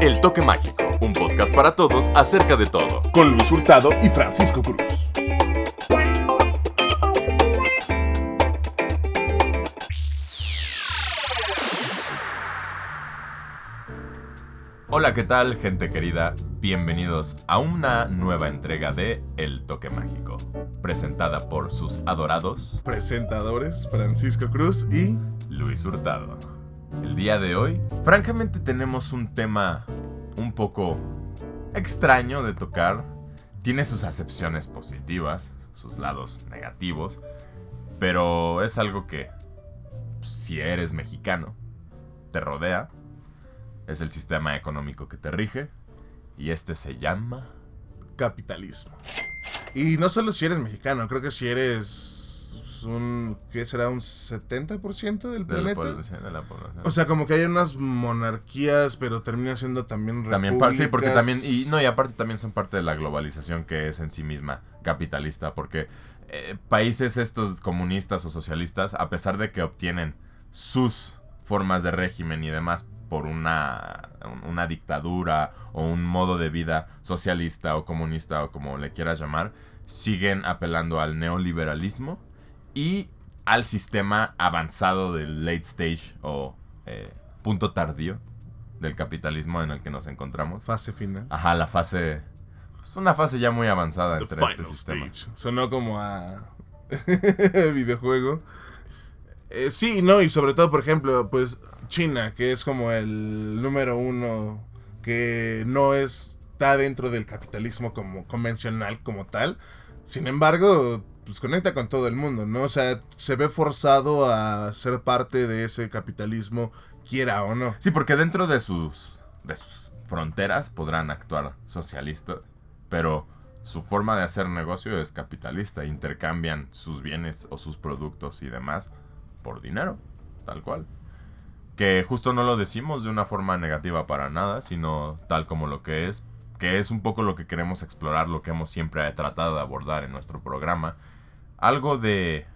El Toque Mágico, un podcast para todos acerca de todo. Con Luis Hurtado y Francisco Cruz. Hola, ¿qué tal, gente querida? Bienvenidos a una nueva entrega de El Toque Mágico, presentada por sus adorados Presentadores Francisco Cruz y Luis Hurtado. El día de hoy, francamente tenemos un tema un poco extraño de tocar. Tiene sus acepciones positivas, sus lados negativos, pero es algo que, si eres mexicano, te rodea. Es el sistema económico que te rige. Y este se llama... capitalismo. Y no solo si eres mexicano, creo que si eres un, ¿qué será? Un 70% del de la planeta. población- de la población. O sea, como que hay unas monarquías, pero termina siendo también También par- sí, porque repúblicas. también, y no, y aparte también son parte de la globalización que es en sí misma capitalista, porque eh, países estos comunistas o socialistas, a pesar de que obtienen sus formas de régimen y demás por una, una dictadura o un modo de vida socialista o comunista o como le quieras llamar, siguen apelando al neoliberalismo y al sistema avanzado del late stage o eh, punto tardío del capitalismo en el que nos encontramos. Fase final. Ajá, la fase. Es una fase ya muy avanzada The entre final este sistema. stage. Sonó como a videojuego. Eh, sí, no, y sobre todo, por ejemplo, pues China, que es como el número uno que no está dentro del capitalismo como convencional como tal. Sin embargo, pues conecta con todo el mundo, ¿no? O sea, se ve forzado a ser parte de ese capitalismo, quiera o no. Sí, porque dentro de sus, de sus fronteras podrán actuar socialistas, pero su forma de hacer negocio es capitalista. Intercambian sus bienes o sus productos y demás por dinero, tal cual. Que justo no lo decimos de una forma negativa para nada, sino tal como lo que es, que es un poco lo que queremos explorar, lo que hemos siempre tratado de abordar en nuestro programa. Algo de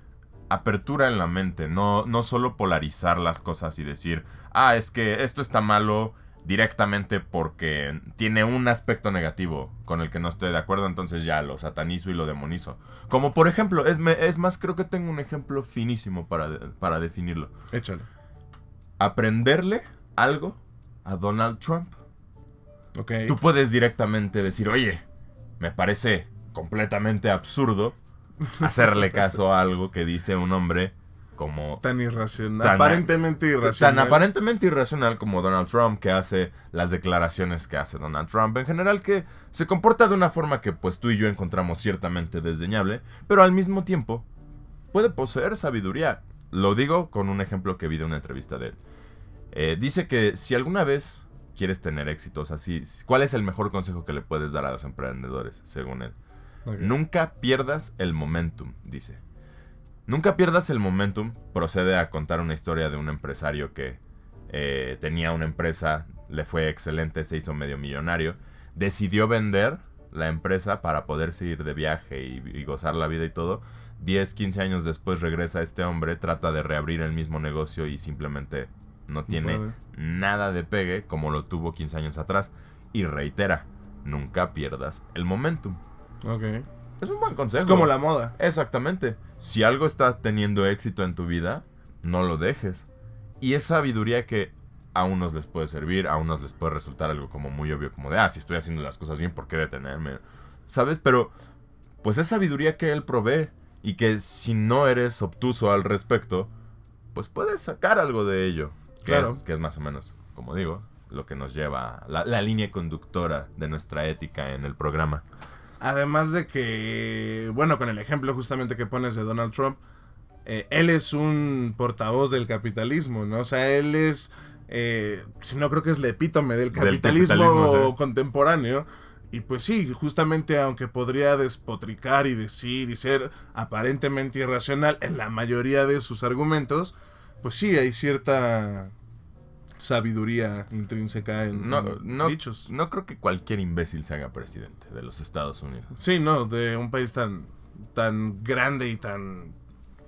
apertura en la mente, no, no solo polarizar las cosas y decir, ah, es que esto está malo directamente porque tiene un aspecto negativo con el que no estoy de acuerdo, entonces ya lo satanizo y lo demonizo. Como por ejemplo, es, es más, creo que tengo un ejemplo finísimo para, para definirlo. Échalo. Aprenderle algo a Donald Trump. Ok. Tú puedes directamente decir, oye, me parece completamente absurdo hacerle caso a algo que dice un hombre como Tan irracional. Tan- aparentemente irracional. tan aparentemente irracional como Donald Trump, que hace las declaraciones que hace Donald Trump, en general que se comporta de una forma que pues tú y yo encontramos ciertamente desdeñable, pero al mismo tiempo puede poseer sabiduría. Lo digo con un ejemplo que vi de una entrevista de él. Eh, dice que si alguna vez quieres tener éxitos así, ¿cuál es el mejor consejo que le puedes dar a los emprendedores, según él? Nunca pierdas el momentum, dice. Nunca pierdas el momentum. Procede a contar una historia de un empresario que eh, tenía una empresa, le fue excelente, se hizo medio millonario. Decidió vender la empresa para poderse ir de viaje y, y gozar la vida y todo. 10, 15 años después regresa este hombre, trata de reabrir el mismo negocio y simplemente no tiene nada de pegue como lo tuvo 15 años atrás. Y reitera, nunca pierdas el momentum. Ok. Es un buen consejo. Es como la moda. Exactamente. Si algo está teniendo éxito en tu vida, no lo dejes. Y es sabiduría que a unos les puede servir, a unos les puede resultar algo como muy obvio, como de, ah, si estoy haciendo las cosas bien, ¿por qué detenerme? ¿Sabes? Pero, pues es sabiduría que él provee y que si no eres obtuso al respecto, pues puedes sacar algo de ello. Que, Claro. es, que es más o menos, como digo, lo que nos lleva, la, la línea conductora de nuestra ética en el programa. Además de que, bueno, con el ejemplo justamente que pones de Donald Trump, eh, él es un portavoz del capitalismo, ¿no? O sea, él es, eh, si no creo que es el epítome del Del capitalismo, capitalismo, sí. contemporáneo. Y pues sí, justamente aunque podría despotricar y decir y ser aparentemente irracional en la mayoría de sus argumentos, pues sí hay cierta sabiduría intrínseca en, No, en no, dichos. no creo que cualquier imbécil se haga presidente de los Estados Unidos. Sí, no, de un país tan, tan grande y tan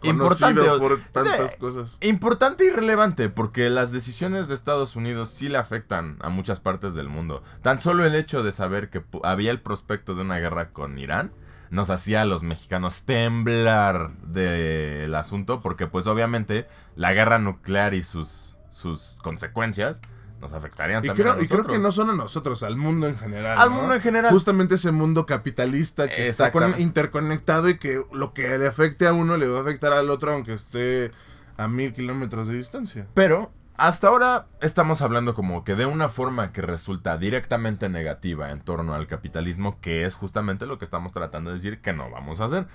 Importante, por tantas de- cosas. Importante y relevante, porque las decisiones de Estados Unidos sí le afectan a muchas partes del mundo. Tan solo el hecho de saber que había el prospecto de una guerra con Irán nos hacía a los mexicanos temblar del asunto, porque pues obviamente la guerra nuclear y sus, sus consecuencias nos afectarían Y también creo, a y creo nosotros. que no son a nosotros, al mundo en general. Al ¿no? mundo en general. Justamente ese mundo capitalista que está con- interconectado y que lo que le afecte a uno le va a afectar al otro aunque esté a mil kilómetros de distancia. Pero hasta ahora estamos hablando como que de una forma que resulta directamente negativa en torno al capitalismo, que es justamente lo que estamos tratando de decir que no vamos a hacer.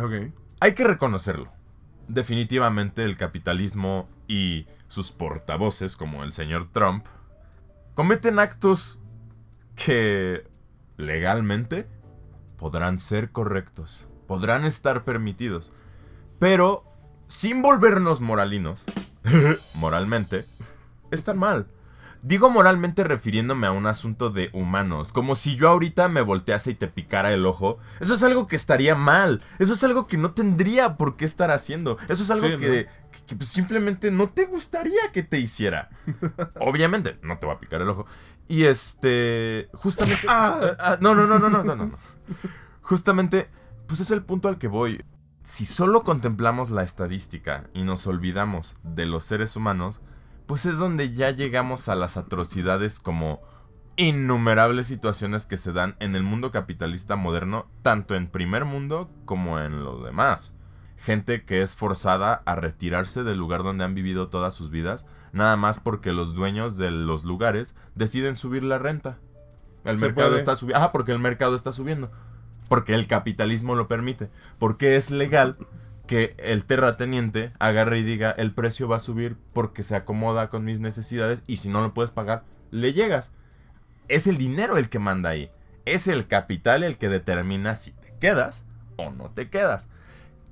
Ok. Hay que reconocerlo. Definitivamente el capitalismo y sus portavoces, como el señor Trump, cometen actos que legalmente podrán ser correctos, podrán estar permitidos, pero sin volvernos moralinos, moralmente, están mal. Digo moralmente refiriéndome a un asunto de humanos, como si yo ahorita me voltease y te picara el ojo. Eso es algo que estaría mal, eso es algo que no tendría por qué estar haciendo, eso es algo Sí, ¿no? que, que- que, pues, simplemente no te gustaría que te hiciera. Obviamente, no te va a picar el ojo. Y este, justamente... Ah. ah, no, no, no, no, no, no, no. no. Justamente, pues es el punto al que voy. Si solo contemplamos la estadística y nos olvidamos de los seres humanos, pues es donde ya llegamos a las atrocidades como innumerables situaciones que se dan en el mundo capitalista moderno, tanto en primer mundo como en los demás. Gente que es forzada a retirarse del lugar donde han vivido todas sus vidas, nada más porque los dueños de los lugares deciden subir la renta. El Se mercado puede. está subiendo. Ah, porque el mercado está subiendo. Porque el capitalismo lo permite. Porque es legal que el terrateniente agarre y diga el precio va a subir porque se acomoda con mis necesidades y si no lo puedes pagar, le llegas. Es el dinero el que manda ahí. Es el capital el que determina si te quedas o no te quedas.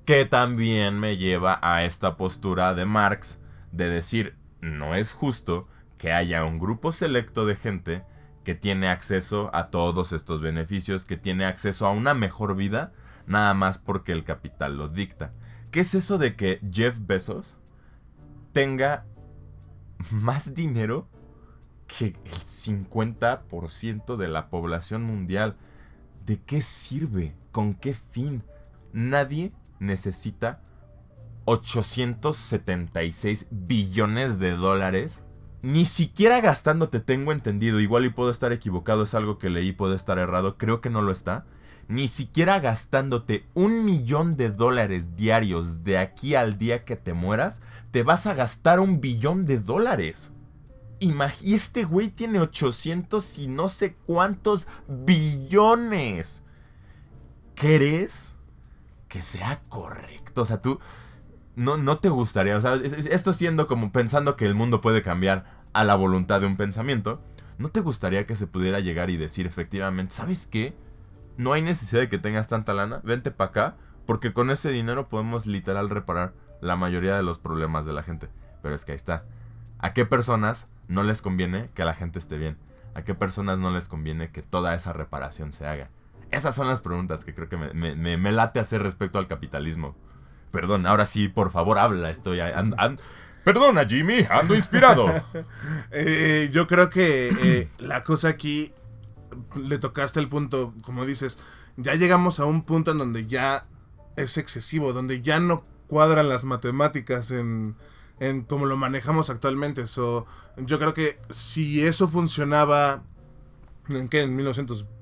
Que también me lleva a esta postura de Marx de decir, no es justo que haya un grupo selecto de gente que tiene acceso a todos estos beneficios, que tiene acceso a una mejor vida, nada más porque el capital lo dicta. ¿Qué es eso de que Jeff Bezos tenga más dinero que el 50% de la población mundial? ¿De qué sirve? ¿Con qué fin? Nadie necesita 876 billones de dólares. Ni siquiera gastándote tengo entendido, igual y puedo estar equivocado, es algo que leí, puede estar errado, creo que no lo está. Ni siquiera gastándote un millón de dólares diarios de aquí al día que te mueras, te vas a gastar un billón de dólares. Imag- y este güey tiene 800 y no sé cuántos billones. ¿Crees que sea correcto? O sea, tú no, no te gustaría, o sea, es- es- esto siendo como pensando que el mundo puede cambiar a la voluntad de un pensamiento, ¿no te gustaría que se pudiera llegar y decir efectivamente, ¿sabes qué? No hay necesidad de que tengas tanta lana, vente para acá, porque con ese dinero podemos literal reparar la mayoría de los problemas de la gente. Pero es que ahí está. ¿A qué personas no les conviene que la gente esté bien? ¿A qué personas no les conviene que toda esa reparación se haga? Esas son las preguntas que creo que me, late hacer respecto al capitalismo. Perdón, ahora sí, por favor, habla. Estoy. And, perdona, Jimmy, ando inspirado. Eh, yo creo que eh, la cosa aquí le tocaste el punto, como dices, ya llegamos a un punto en donde ya es excesivo, donde ya no cuadran las matemáticas en, en cómo lo manejamos actualmente. So, yo creo que si eso funcionaba en, ¿qué? en 1920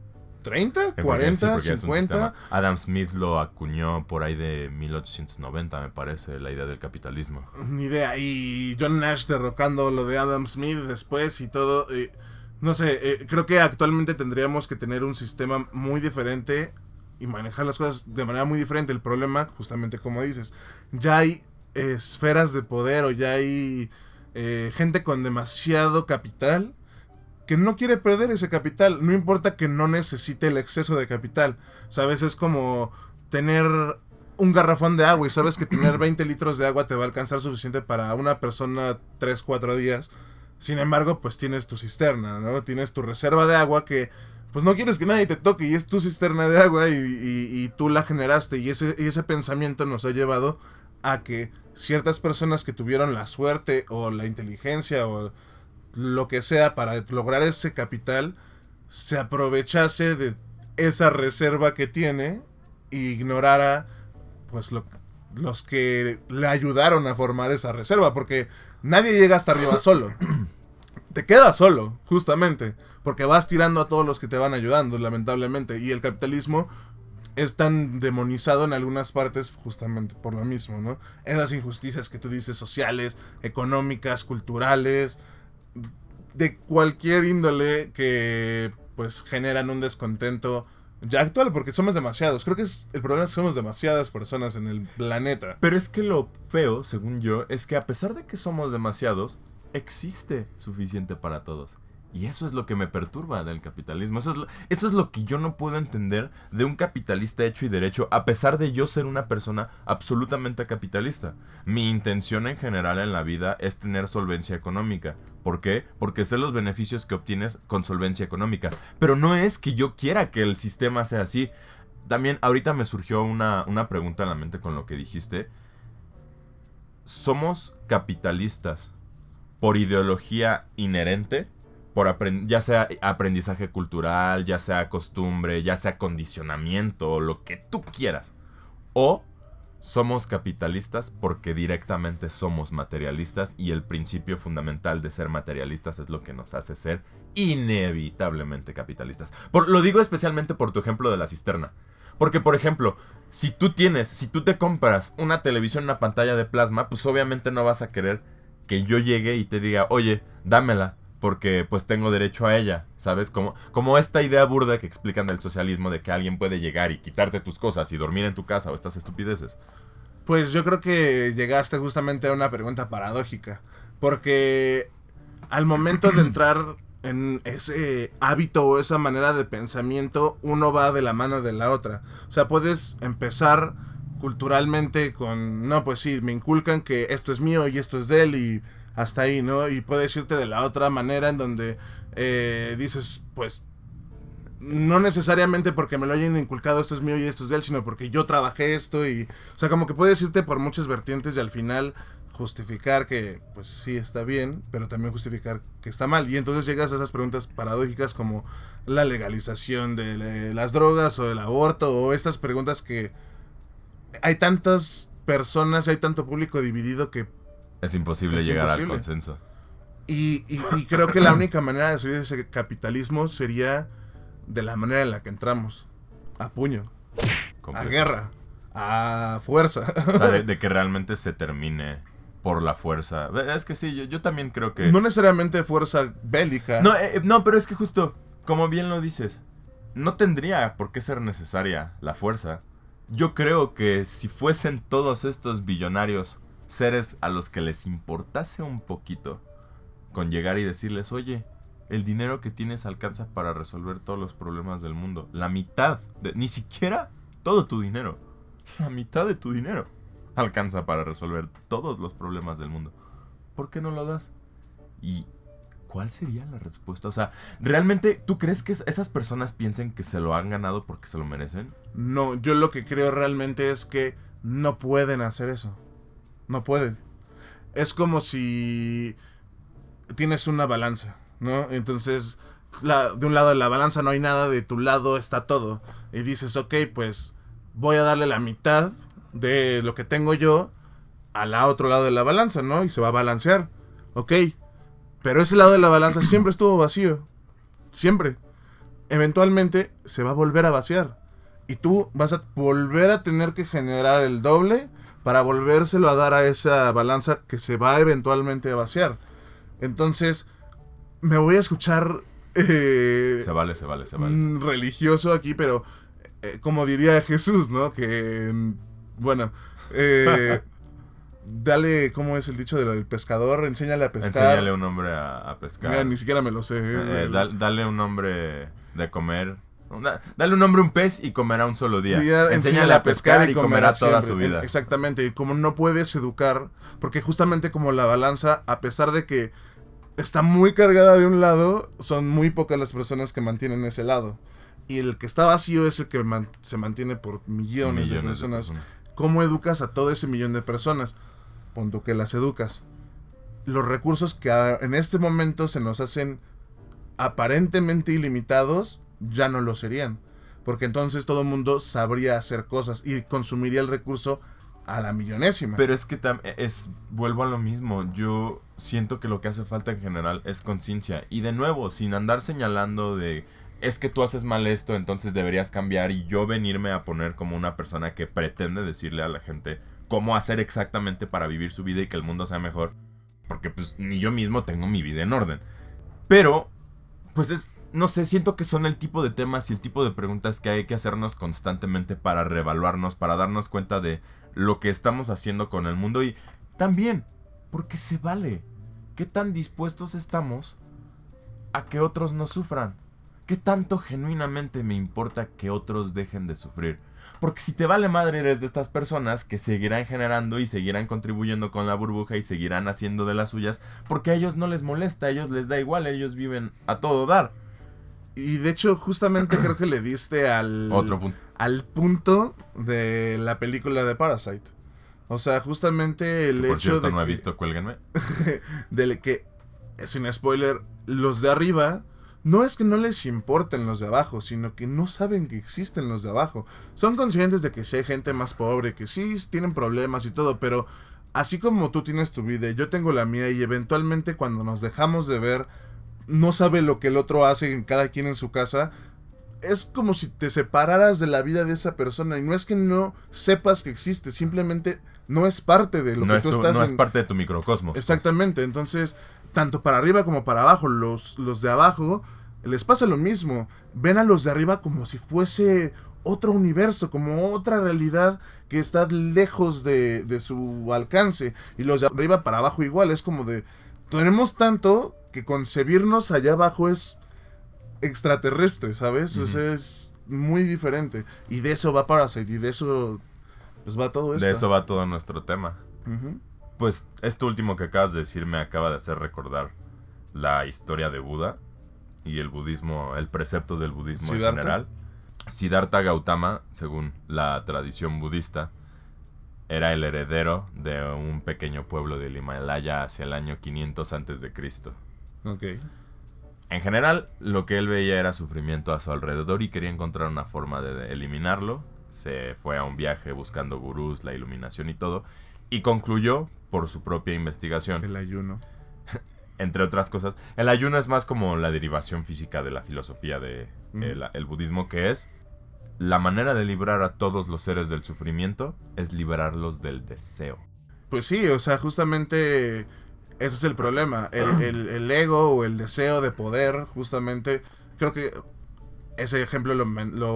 ¿30? ¿40? Sí, ¿50? Adam Smith lo acuñó por ahí de 1890, me parece, la idea del capitalismo. Ni idea. Y John Nash derrocando lo de Adam Smith después y todo. Eh, no sé, eh, creo que actualmente tendríamos que tener un sistema muy diferente y manejar las cosas de manera muy diferente. El problema, justamente como dices, ya hay esferas de poder o ya hay eh, gente con demasiado capital que no quiere perder ese capital. No importa que no necesite el exceso de capital. ¿Sabes? Es como tener un garrafón de agua y sabes que tener 20 litros de agua te va a alcanzar suficiente para una persona 3, 4 días. Sin embargo, pues tienes tu cisterna, ¿no? Tienes tu reserva de agua que pues no quieres que nadie te toque y es tu cisterna de agua y, y- y tú la generaste y ese, y ese pensamiento nos ha llevado a que ciertas personas que tuvieron la suerte o la inteligencia o lo que sea para lograr ese capital se aprovechase de esa reserva que tiene e ignorara pues los que le ayudaron a formar esa reserva porque nadie llega hasta arriba solo te quedas solo justamente porque vas tirando a todos los que te van ayudando lamentablemente y el capitalismo es tan demonizado en algunas partes justamente por lo mismo, ¿no? Esas injusticias que tú dices sociales, económicas, culturales, de cualquier índole que pues generan un descontento ya actual, porque somos demasiados. Creo que el problema es que somos demasiadas personas en el planeta. Pero es que lo feo, según yo, es que a pesar de que somos demasiados, existe suficiente para todos. Y eso es lo que me perturba del capitalismo. Eso es, lo, eso es lo que yo no puedo entender de un capitalista hecho y derecho, a pesar de yo ser una persona absolutamente capitalista. Mi intención en general en la vida es tener solvencia económica. ¿Por qué? Porque sé los beneficios que obtienes con solvencia económica. Pero no es que yo quiera que el sistema sea así. También ahorita me surgió una, una pregunta en la mente con lo que dijiste. ¿Somos capitalistas por ideología inherente? Ya sea aprendizaje cultural, ya sea costumbre, ya sea condicionamiento, lo que tú quieras. O somos capitalistas porque directamente somos materialistas y el principio fundamental de ser materialistas es lo que nos hace ser inevitablemente capitalistas. Por, lo digo especialmente por tu ejemplo de la cisterna. Porque, por ejemplo, si tú tienes, si tú te compras una televisión, una pantalla de plasma, pues obviamente no vas a querer que yo llegue y te diga, oye, dámela porque pues tengo derecho a ella, ¿sabes? Como, como esta idea burda que explican del socialismo de que alguien puede llegar y quitarte tus cosas y dormir en tu casa o estas estupideces. Pues yo creo que llegaste justamente a una pregunta paradójica, porque al momento de entrar en ese hábito o esa manera de pensamiento, uno va de la mano de la otra. O sea, puedes empezar culturalmente con, no, pues sí, me inculcan que esto es mío y esto es de él y hasta ahí, ¿no? Y puedes irte de la otra manera en donde eh, dices, pues, no necesariamente porque me lo hayan inculcado esto es mío y esto es de él, sino porque yo trabajé esto y, o sea, como que puedes irte por muchas vertientes y al final justificar que, pues sí está bien, pero también justificar que está mal. Y entonces llegas a esas preguntas paradójicas como la legalización de las drogas o el aborto o estas preguntas que hay tantas personas, hay tanto público dividido que es imposible llegar al consenso. Y, creo que la única manera de salir de ese capitalismo sería de la manera en la que entramos. A puño. A guerra. A fuerza. de, que realmente se termine por la fuerza. Es que sí, yo, también creo que... No necesariamente fuerza bélica. No, eh, no, pero es que justo, como bien lo dices, no tendría por qué ser necesaria la fuerza. Yo creo que si fuesen todos estos billonarios seres a los que les importase un poquito con llegar y decirles, oye, el dinero que tienes alcanza para resolver todos los problemas del mundo. La mitad, de, ni siquiera todo tu dinero, la mitad de tu dinero alcanza para resolver todos los problemas del mundo. ¿Por qué no lo das? ¿Y cuál sería la respuesta? O sea, ¿realmente tú crees que esas personas piensen que se lo han ganado porque se lo merecen? No, yo lo que creo realmente es que no pueden hacer eso. No puede. Es como si tienes una balanza, ¿no? Entonces, la, de un lado de la balanza no hay nada, de tu lado está todo. Y dices, ok, pues voy a darle la mitad de lo que tengo yo al otro lado de la balanza, ¿no? Y se va a balancear. Ok. Pero ese lado de la balanza siempre estuvo vacío. Siempre. Eventualmente se va a volver a vaciar. Y tú vas a volver a tener que generar el doble para volvérselo a dar a esa balanza que se va eventualmente a vaciar. Entonces, me voy a escuchar... Eh, se vale, se vale, se vale. Mm, religioso aquí, pero eh, como diría Jesús, ¿no? Que, mm, bueno, eh, dale, ¿cómo es el dicho del pescador? Enséñale a pescar. Enséñale un hombre a, pescar. Mira, ni siquiera me lo sé. dale un hombre de comer Dale un nombre a un pez y comerá un solo día. Enséñale a pescar y, comerá, toda su vida. Exactamente. Y como no puedes educar, porque justamente como la balanza, a pesar de que está muy cargada de un lado, son muy pocas las personas que mantienen ese lado. Y el que está vacío es el que se mantiene por millones, de, personas ¿cómo educas a todo ese millón de personas? Punto que las educas. Los recursos que en este momento se nos hacen aparentemente ilimitados, ya no lo serían. Porque entonces todo el mundo sabría hacer cosas y consumiría el recurso a la millonésima. Pero es que es vuelvo a lo mismo. Yo siento que lo que hace falta en general es conciencia. Y de nuevo, sin andar señalando de es que tú haces mal esto, entonces deberías cambiar. Y yo venirme a poner como una persona que pretende decirle a la gente cómo hacer exactamente para vivir su vida y que el mundo sea mejor. Porque pues ni yo mismo tengo mi vida en orden. Pero, pues es, no sé, siento que son el tipo de temas y el tipo de preguntas que hay que hacernos constantemente para reevaluarnos, para darnos cuenta de lo que estamos haciendo con el mundo y también, porque se vale. ¿Qué tan dispuestos estamos a que otros no sufran? ¿Qué tanto genuinamente me importa que otros dejen de sufrir? Porque si te vale madre eres de estas personas que seguirán generando y seguirán contribuyendo con la burbuja y seguirán haciendo de las suyas porque a ellos no les molesta, a ellos les da igual, ellos viven a todo dar. Y de hecho, justamente creo que le diste al. Otro punto. Al punto de la película de Parasite. O sea, justamente el por hecho cierto, de. no he visto, cuélguenme. de que, sin spoiler, los de arriba. No es que no les importen los de abajo, sino que no saben que existen los de abajo. Son conscientes de que sí hay gente más pobre, que sí tienen problemas y todo, pero así como tú tienes tu vida, yo tengo la mía y eventualmente cuando nos dejamos de ver no sabe lo que el otro hace en cada quien en su casa, es como si te separaras de la vida de esa persona. Y no es que no sepas que existe, simplemente no es parte de lo que tú estás. No es parte de tu microcosmos. Pues. Exactamente. Entonces, tanto para arriba como para abajo, los, los de abajo les pasa lo mismo. Ven a los de arriba como si fuese otro universo, como otra realidad que está lejos de, de su alcance. Y los de arriba para abajo igual. Es como de. Tenemos tanto que concebirnos allá abajo es extraterrestre, ¿sabes? es muy diferente. Y de eso va Parasite, y de eso pues va todo esto. De eso va todo nuestro tema. Pues esto último que acabas de decir me acaba de hacer recordar la historia de Buda y el budismo, el precepto del budismo en general. Siddhartha Gautama, según la tradición budista, era el heredero de un pequeño pueblo del Himalaya hacia el año 500 antes de Cristo. Ok. En general, lo que él veía era sufrimiento a su alrededor y quería encontrar una forma de eliminarlo. Se fue a un viaje buscando gurús, la iluminación y todo. Y concluyó por su propia investigación. El ayuno. Entre otras cosas. El ayuno es más como la derivación física de la filosofía del de el budismo, que es la manera de librar a todos los seres del sufrimiento es liberarlos del deseo. Pues sí, o sea, justamente ese es el problema. El, ego o el deseo de poder, justamente, creo que ese ejemplo lo,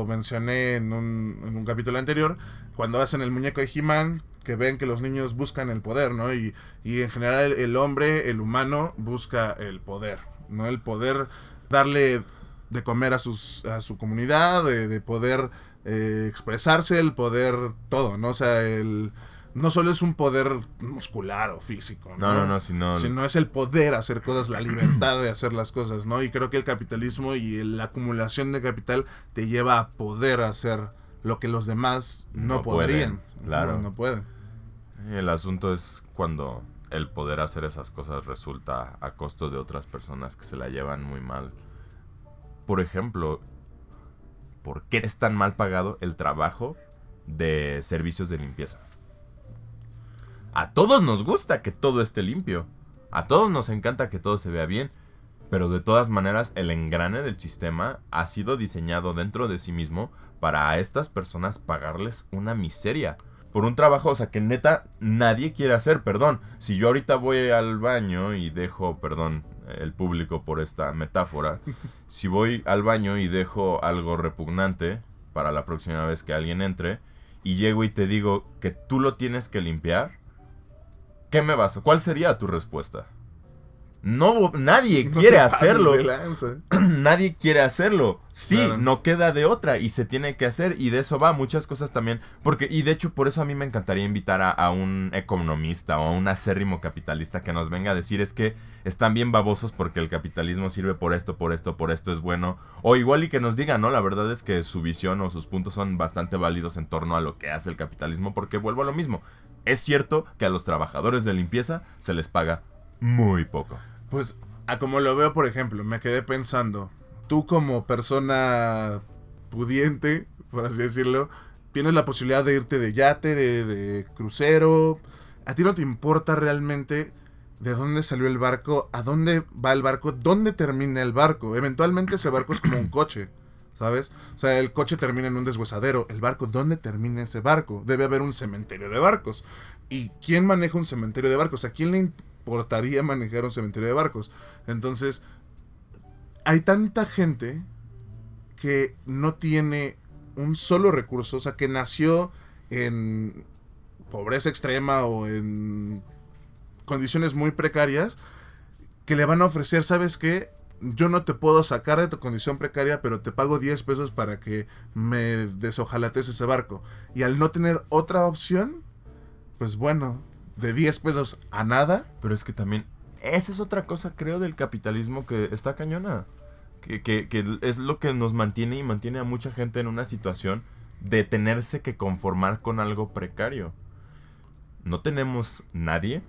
mencioné en un, en un, capítulo anterior, cuando hacen el muñeco de He-Man, que ven que los niños buscan el poder, ¿no? Y, y en general el, hombre, el humano, busca el poder, ¿no? El poder darle de comer a, sus, a su comunidad, de, de poder eh, expresarse, el poder todo, ¿no? O sea, el no solo es un poder muscular o físico, ¿no? No, no, sino... sino es el poder hacer cosas, la libertad de hacer las cosas, ¿no? Y creo que el capitalismo y la acumulación de capital te lleva a poder hacer lo que los demás no, podrían. claro. No, pueden. El asunto es cuando el poder hacer esas cosas resulta a costo de otras personas que se la llevan muy mal. Por ejemplo, ¿por qué es tan mal pagado el trabajo de servicios de limpieza? A todos nos gusta que todo esté limpio. A todos nos encanta que todo se vea bien. Pero de todas maneras, el engrane del sistema ha sido diseñado dentro de sí mismo para a estas personas pagarles una miseria. Por un trabajo, o sea, que neta nadie quiere hacer, perdón. Si yo ahorita voy al baño y dejo, perdón, el público por esta metáfora, si voy al baño y dejo algo repugnante para la próxima vez que alguien entre, y llego y te digo que tú lo tienes que limpiar, ¿Qué me vas? ¿Cuál sería tu respuesta? No, nadie No quiere hacerlo. nadie quiere hacerlo. Sí, Claro. no queda de otra y se tiene que hacer y de eso va muchas cosas también. Porque, y de hecho por eso a mí me encantaría invitar a, a un economista o a un acérrimo capitalista que nos venga a decir es que están bien babosos porque el capitalismo sirve por esto, por esto, por esto es bueno. O igual y que nos diga, ¿no? La verdad es que su visión o sus puntos son bastante válidos en torno a lo que hace el capitalismo porque vuelvo a lo mismo. Es cierto que a los trabajadores de limpieza se les paga muy poco. Pues, a como lo veo, por ejemplo, me quedé pensando, tú como persona pudiente, por así decirlo, tienes la posibilidad de irte de yate, de, crucero, a ti no te importa realmente de dónde salió el barco, a dónde va el barco, dónde termina el barco. Eventualmente ese barco es como un coche. ¿Sabes? O sea, el coche termina en un deshuesadero. El barco, ¿dónde termina ese barco? Debe haber un cementerio de barcos. ¿Y quién maneja un cementerio de barcos? ¿A quién le importaría manejar un cementerio de barcos? Entonces, hay tanta gente que no tiene un solo recurso, o sea, que nació en pobreza extrema o en condiciones muy precarias, que le van a ofrecer, ¿sabes qué? Yo no te puedo sacar de tu condición precaria, pero te pago 10 pesos para que me desojalates ese barco. Y al no tener otra opción, pues bueno, de 10 pesos a nada, Pero es que también, esa es otra cosa, creo, del capitalismo que está cañona. Que, que- que es lo que nos mantiene y mantiene a mucha gente en una situación de tenerse que conformar con algo precario. No tenemos nadie,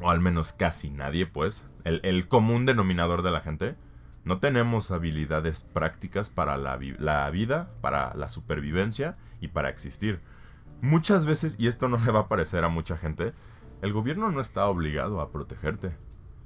o al menos casi nadie, pues, el, común denominador de la gente. No tenemos habilidades prácticas para la, la vida, para la supervivencia y para existir. Muchas veces, y esto no le va a parecer a mucha gente, el gobierno no está obligado a protegerte.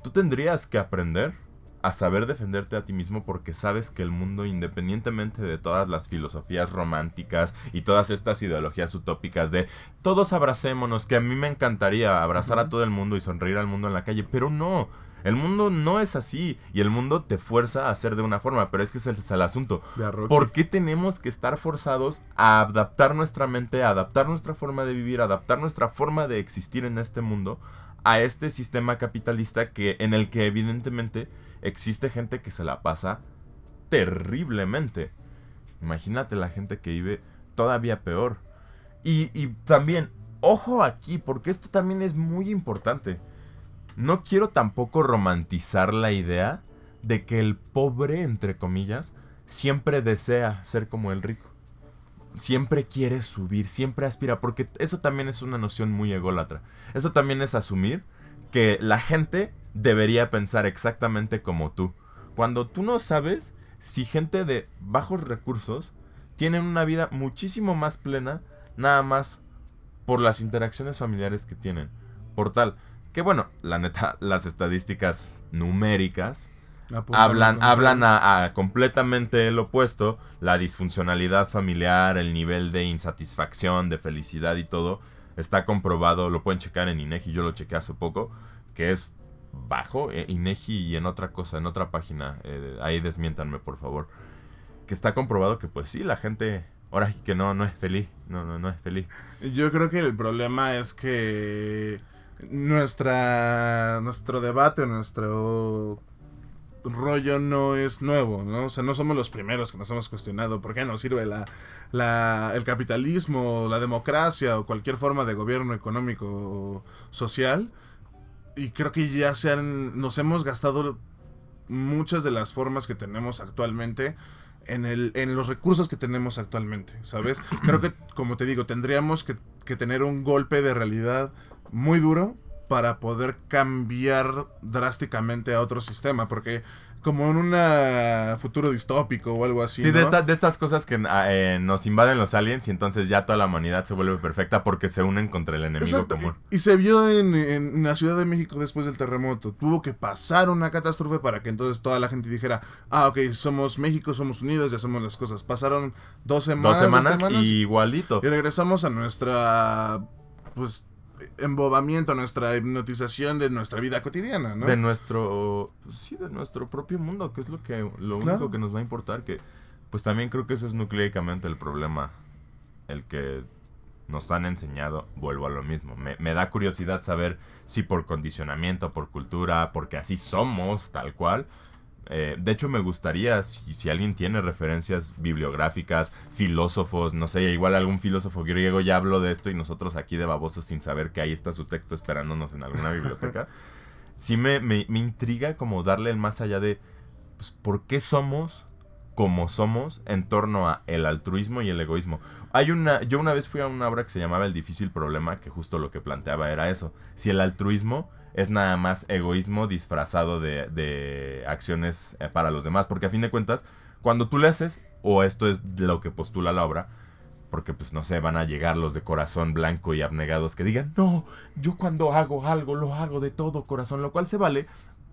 Tú tendrías que aprender a saber defenderte a ti mismo porque sabes que el mundo, independientemente de todas las filosofías románticas y todas estas ideologías utópicas de todos abracémonos, que a mí me encantaría abrazar a todo el mundo y sonreír al mundo en la calle, pero no. El mundo no es así y el mundo te fuerza a hacer de una forma, pero es que ese es el asunto. ¿Por qué tenemos que estar forzados a adaptar nuestra mente, a adaptar nuestra forma de vivir, a adaptar nuestra forma de existir en este mundo a este sistema capitalista que en el que evidentemente existe gente que se la pasa terriblemente? Imagínate la gente que vive todavía peor. Y, y también, ojo aquí, porque esto también es muy importante. No quiero tampoco romantizar la idea de que el pobre, entre comillas, siempre desea ser como el rico. Siempre quiere subir, siempre aspira, porque eso también es una noción muy ególatra. Eso también es asumir que la gente debería pensar exactamente como tú. Cuando tú no sabes si gente de bajos recursos tienen una vida muchísimo más plena, nada más por las interacciones familiares que tienen. Por tal, que bueno, la neta, las estadísticas numéricas Hablan, hablan a, a completamente el opuesto, la disfuncionalidad familiar, el nivel de insatisfacción, de felicidad y todo, está comprobado, lo pueden checar en INEGI, yo lo chequé hace poco, que es bajo, eh, INEGI y en otra cosa, en otra página, eh, ahí desmiéntanme por favor, que está comprobado que pues sí, la gente, ahora que no, no es feliz, no, no, no es feliz. Yo creo que el problema es que nuestra nuestro debate, nuestro rollo no es nuevo, ¿no? O sea, no somos los primeros que nos hemos cuestionado por qué nos sirve la, la, el capitalismo, la democracia o cualquier forma de gobierno económico o social. Y creo que ya se han, nos hemos gastado muchas de las formas que tenemos actualmente en, el, en los recursos que tenemos actualmente, ¿sabes? Creo que, como te digo, tendríamos que, que tener un golpe de realidad muy duro para poder cambiar drásticamente a otro sistema, porque como en un futuro distópico o algo así. Sí, de, esta- de estas cosas que ah, eh, nos invaden los aliens y entonces ya toda la humanidad se vuelve perfecta porque se unen contra el enemigo Exacto, común. Y, y se vio en, en la Ciudad de México después del terremoto. Tuvo que pasar una catástrofe para que entonces toda la gente dijera, ah, ok, somos México, somos unidos, ya hacemos las cosas. Pasaron dos semanas. Dos semanas, semanas, y igualito. y regresamos a nuestra, pues, embobamiento, nuestra hipnotización de nuestra vida cotidiana, ¿no? De nuestro, pues sí, de nuestro propio mundo, que es lo que lo único que nos va a importar, que pues también creo que eso es nucleicamente el problema, el que nos han enseñado, vuelvo a lo mismo. Me, me da curiosidad saber si por condicionamiento, por cultura, porque así somos, tal cual. Eh, de hecho, me gustaría, si, si, alguien tiene referencias bibliográficas, filósofos, no sé, igual algún filósofo griego ya habló de esto y nosotros aquí de babosos sin saber que ahí está su texto esperándonos en alguna biblioteca. sí me, me, me intriga como darle el más allá de, pues, ¿por qué somos como somos en torno a el altruismo y el egoísmo? Hay una, yo una vez fui a una obra que se llamaba El difícil problema, que justo lo que planteaba era eso. Si el altruismo es nada más egoísmo disfrazado de, de acciones eh, para los demás. Porque a fin de cuentas, cuando tú le haces, o esto es lo que postula la obra, porque pues no sé, van a llegar los de corazón blanco y abnegados que digan, no, yo cuando hago algo lo hago de todo corazón, lo cual se vale,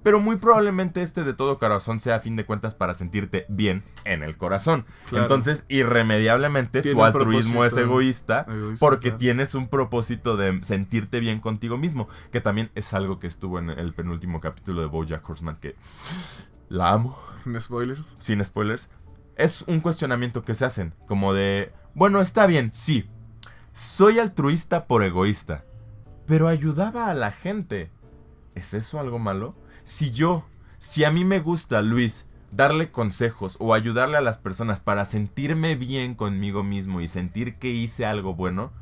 pero muy probablemente este de todo corazón sea a fin de cuentas para sentirte bien en el corazón. Entonces, irremediablemente tu altruismo es egoísta, porque tienes un propósito de sentirte bien contigo mismo, que también es algo que estuvo en el penúltimo capítulo de BoJack Horseman que la amo. Sin spoilers. Sin spoilers. Es un cuestionamiento que se hacen, como de, bueno, está bien, sí. Soy altruista por egoísta, pero ayudaba a la gente. ¿Es eso algo malo? Si yo, si a mí me gusta, Luis, darle consejos o ayudarle a las personas para sentirme bien conmigo mismo y sentir que hice algo bueno,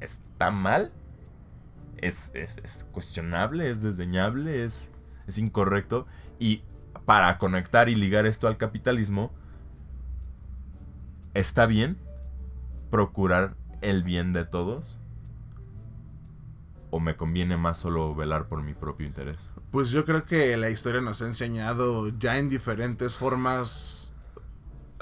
¿está mal? ¿Es, es, cuestionable? ¿Es desdeñable? ¿Es, ¿Es incorrecto? Y para conectar y ligar esto al capitalismo, ¿está bien procurar el bien de todos? O me conviene más solo velar por mi propio interés? Pues yo creo que la historia nos ha enseñado ya en diferentes formas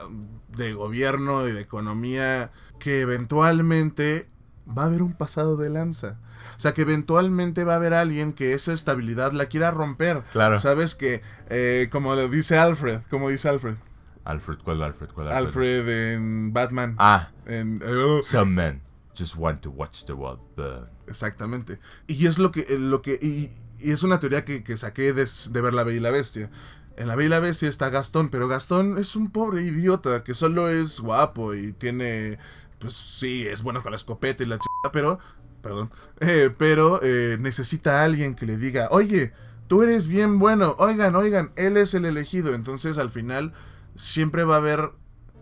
um, de gobierno y de economía que eventualmente va a haber un pasado de lanza. O sea, que eventualmente va a haber alguien que esa estabilidad la quiera romper. Claro. Sabes que, eh, como lo dice Alfred, como dice Alfred. Alfred, ¿cuál Alfred? ¿Cuál Alfred? Alfred en Batman. Ah. En, uh, Some men just want to watch the world burn. Exactamente. Y es lo que, eh, lo que y, es una teoría que, saqué de, ver La Bella y la Bestia. En La Bella y la Bestia está Gastón, pero Gastón es un pobre idiota que solo es guapo y tiene, pues sí, es bueno con la escopeta y la ch... pero, perdón, eh, pero eh, necesita a alguien que le diga, oye, tú eres bien bueno, oigan, oigan, él es el elegido. Entonces al final siempre va a haber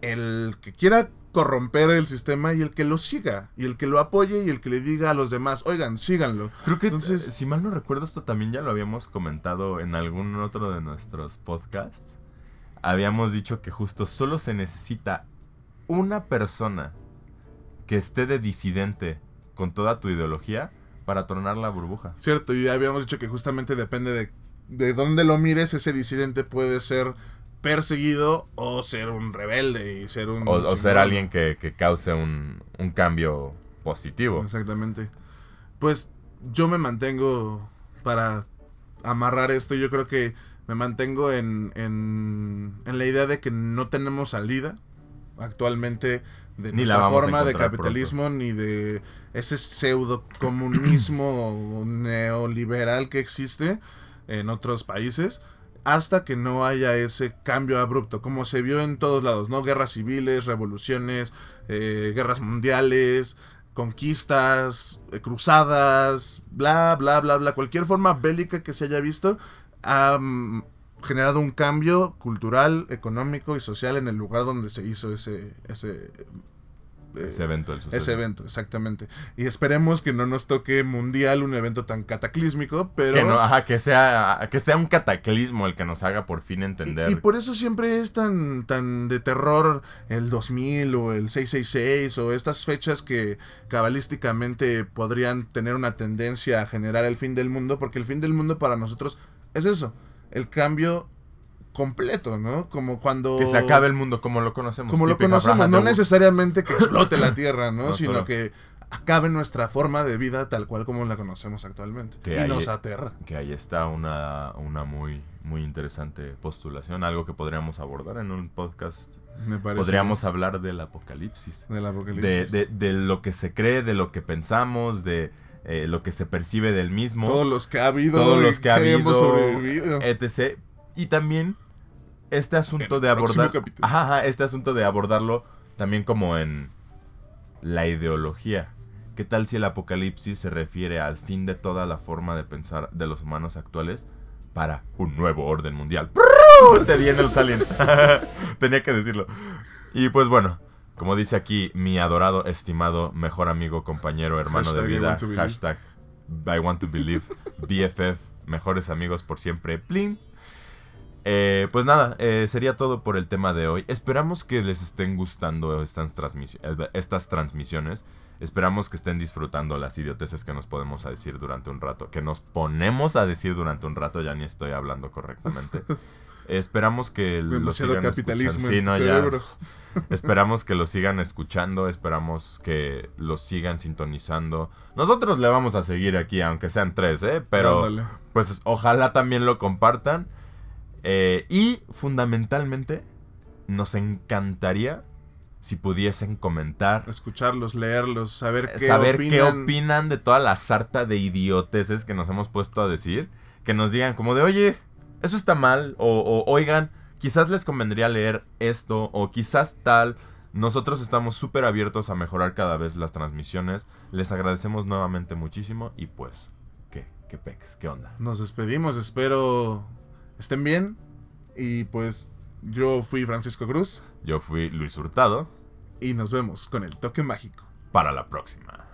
el que quiera corromper el sistema y el que lo siga, y el que lo apoye y el que le diga a los demás, oigan, síganlo. Creo que, Entonces, si mal no recuerdo, esto también ya lo habíamos comentado en algún otro de nuestros podcasts. Habíamos dicho que justo solo se necesita una persona que esté de disidente con toda tu ideología para tronar la burbuja. Cierto, y habíamos dicho que justamente depende de, de dónde lo mires, ese disidente puede ser perseguido o ser un rebelde y ser un... O, ser alguien que, cause un, cambio positivo. Exactamente. Pues yo me mantengo para amarrar esto, yo creo que me mantengo en, en, en la idea de que no tenemos salida actualmente de ni nuestra forma de capitalismo ni de ese pseudo comunismo neoliberal que existe en otros países hasta que no haya ese cambio abrupto, como se vio en todos lados, ¿no? Guerras civiles, revoluciones, eh, guerras mundiales, conquistas, eh, cruzadas, bla, bla, bla, bla, cualquier forma bélica que se haya visto ha mm, generado un cambio cultural, económico y social en el lugar donde se hizo ese, ese ese evento. ese evento, exactamente. Y esperemos que no nos toque mundial un evento tan cataclísmico, pero... Que, ajá, que, sea, que sea un cataclismo el que nos haga por fin entender. Y, por eso siempre es tan, tan de terror el 2000 o el 666 o estas fechas que cabalísticamente podrían tener una tendencia a generar el fin del mundo, porque el fin del mundo para nosotros es eso, el cambio completo, ¿no? Como cuando... Que se acabe el mundo como lo conocemos. Como lo conocemos, no necesariamente que explote la Tierra, ¿no? Sino que acabe nuestra forma de vida tal cual como la conocemos actualmente. Que y nos aterra. Que ahí está una, una muy, muy interesante postulación, algo que podríamos abordar en un podcast. Me parece podríamos hablar del apocalipsis. Del apocalipsis. De, de, lo que se cree, de lo que pensamos, de... Eh, lo que se percibe del mismo. Todos los que ha habido. Todos los que, ha habido. Etc. Y también este asunto de abordar. Ajá, este asunto de abordarlo también como en la ideología. ¿Qué tal si el apocalipsis se refiere al fin de toda la forma de pensar de los humanos actuales para un nuevo orden mundial? Te vienen los aliens. Tenía que decirlo. Y pues bueno, como dice aquí mi adorado, estimado, mejor amigo, compañero, hermano de Hashtag vida, hashtag I want to believe, BFF, mejores amigos por siempre, pling. Eh, pues nada, eh, sería todo por el tema de hoy. Esperamos que les estén gustando estas, estas transmisiones. Esperamos que estén disfrutando las idioteces que nos podemos a decir durante un rato. Que nos ponemos a decir durante un rato, ya ni estoy hablando correctamente. Esperamos que lo Demasiado sigan capitalismo escuchando. En no, ya. Esperamos que lo sigan escuchando, esperamos que lo sigan sintonizando. Nosotros le vamos a seguir aquí, aunque sean tres, ¿eh? Pero Ándale. pues ojalá también lo compartan. Eh, y fundamentalmente, nos encantaría si pudiesen comentar, Escucharlos, leerlos, saber qué saber opinan. qué opinan de toda la sarta de idioteces que nos hemos puesto a decir. Que nos digan como de, oye, eso está mal. O, o, oigan, quizás les convendría leer esto. O quizás tal. Nosotros estamos súper abiertos a mejorar cada vez las transmisiones. Les agradecemos nuevamente muchísimo. Y pues, ¿qué? ¿Qué pex? ¿Qué onda? Nos despedimos, espero estén bien. Y pues yo fui Francisco Cruz Yo fui Luis Hurtado. y nos vemos con el toque mágico. Para la próxima.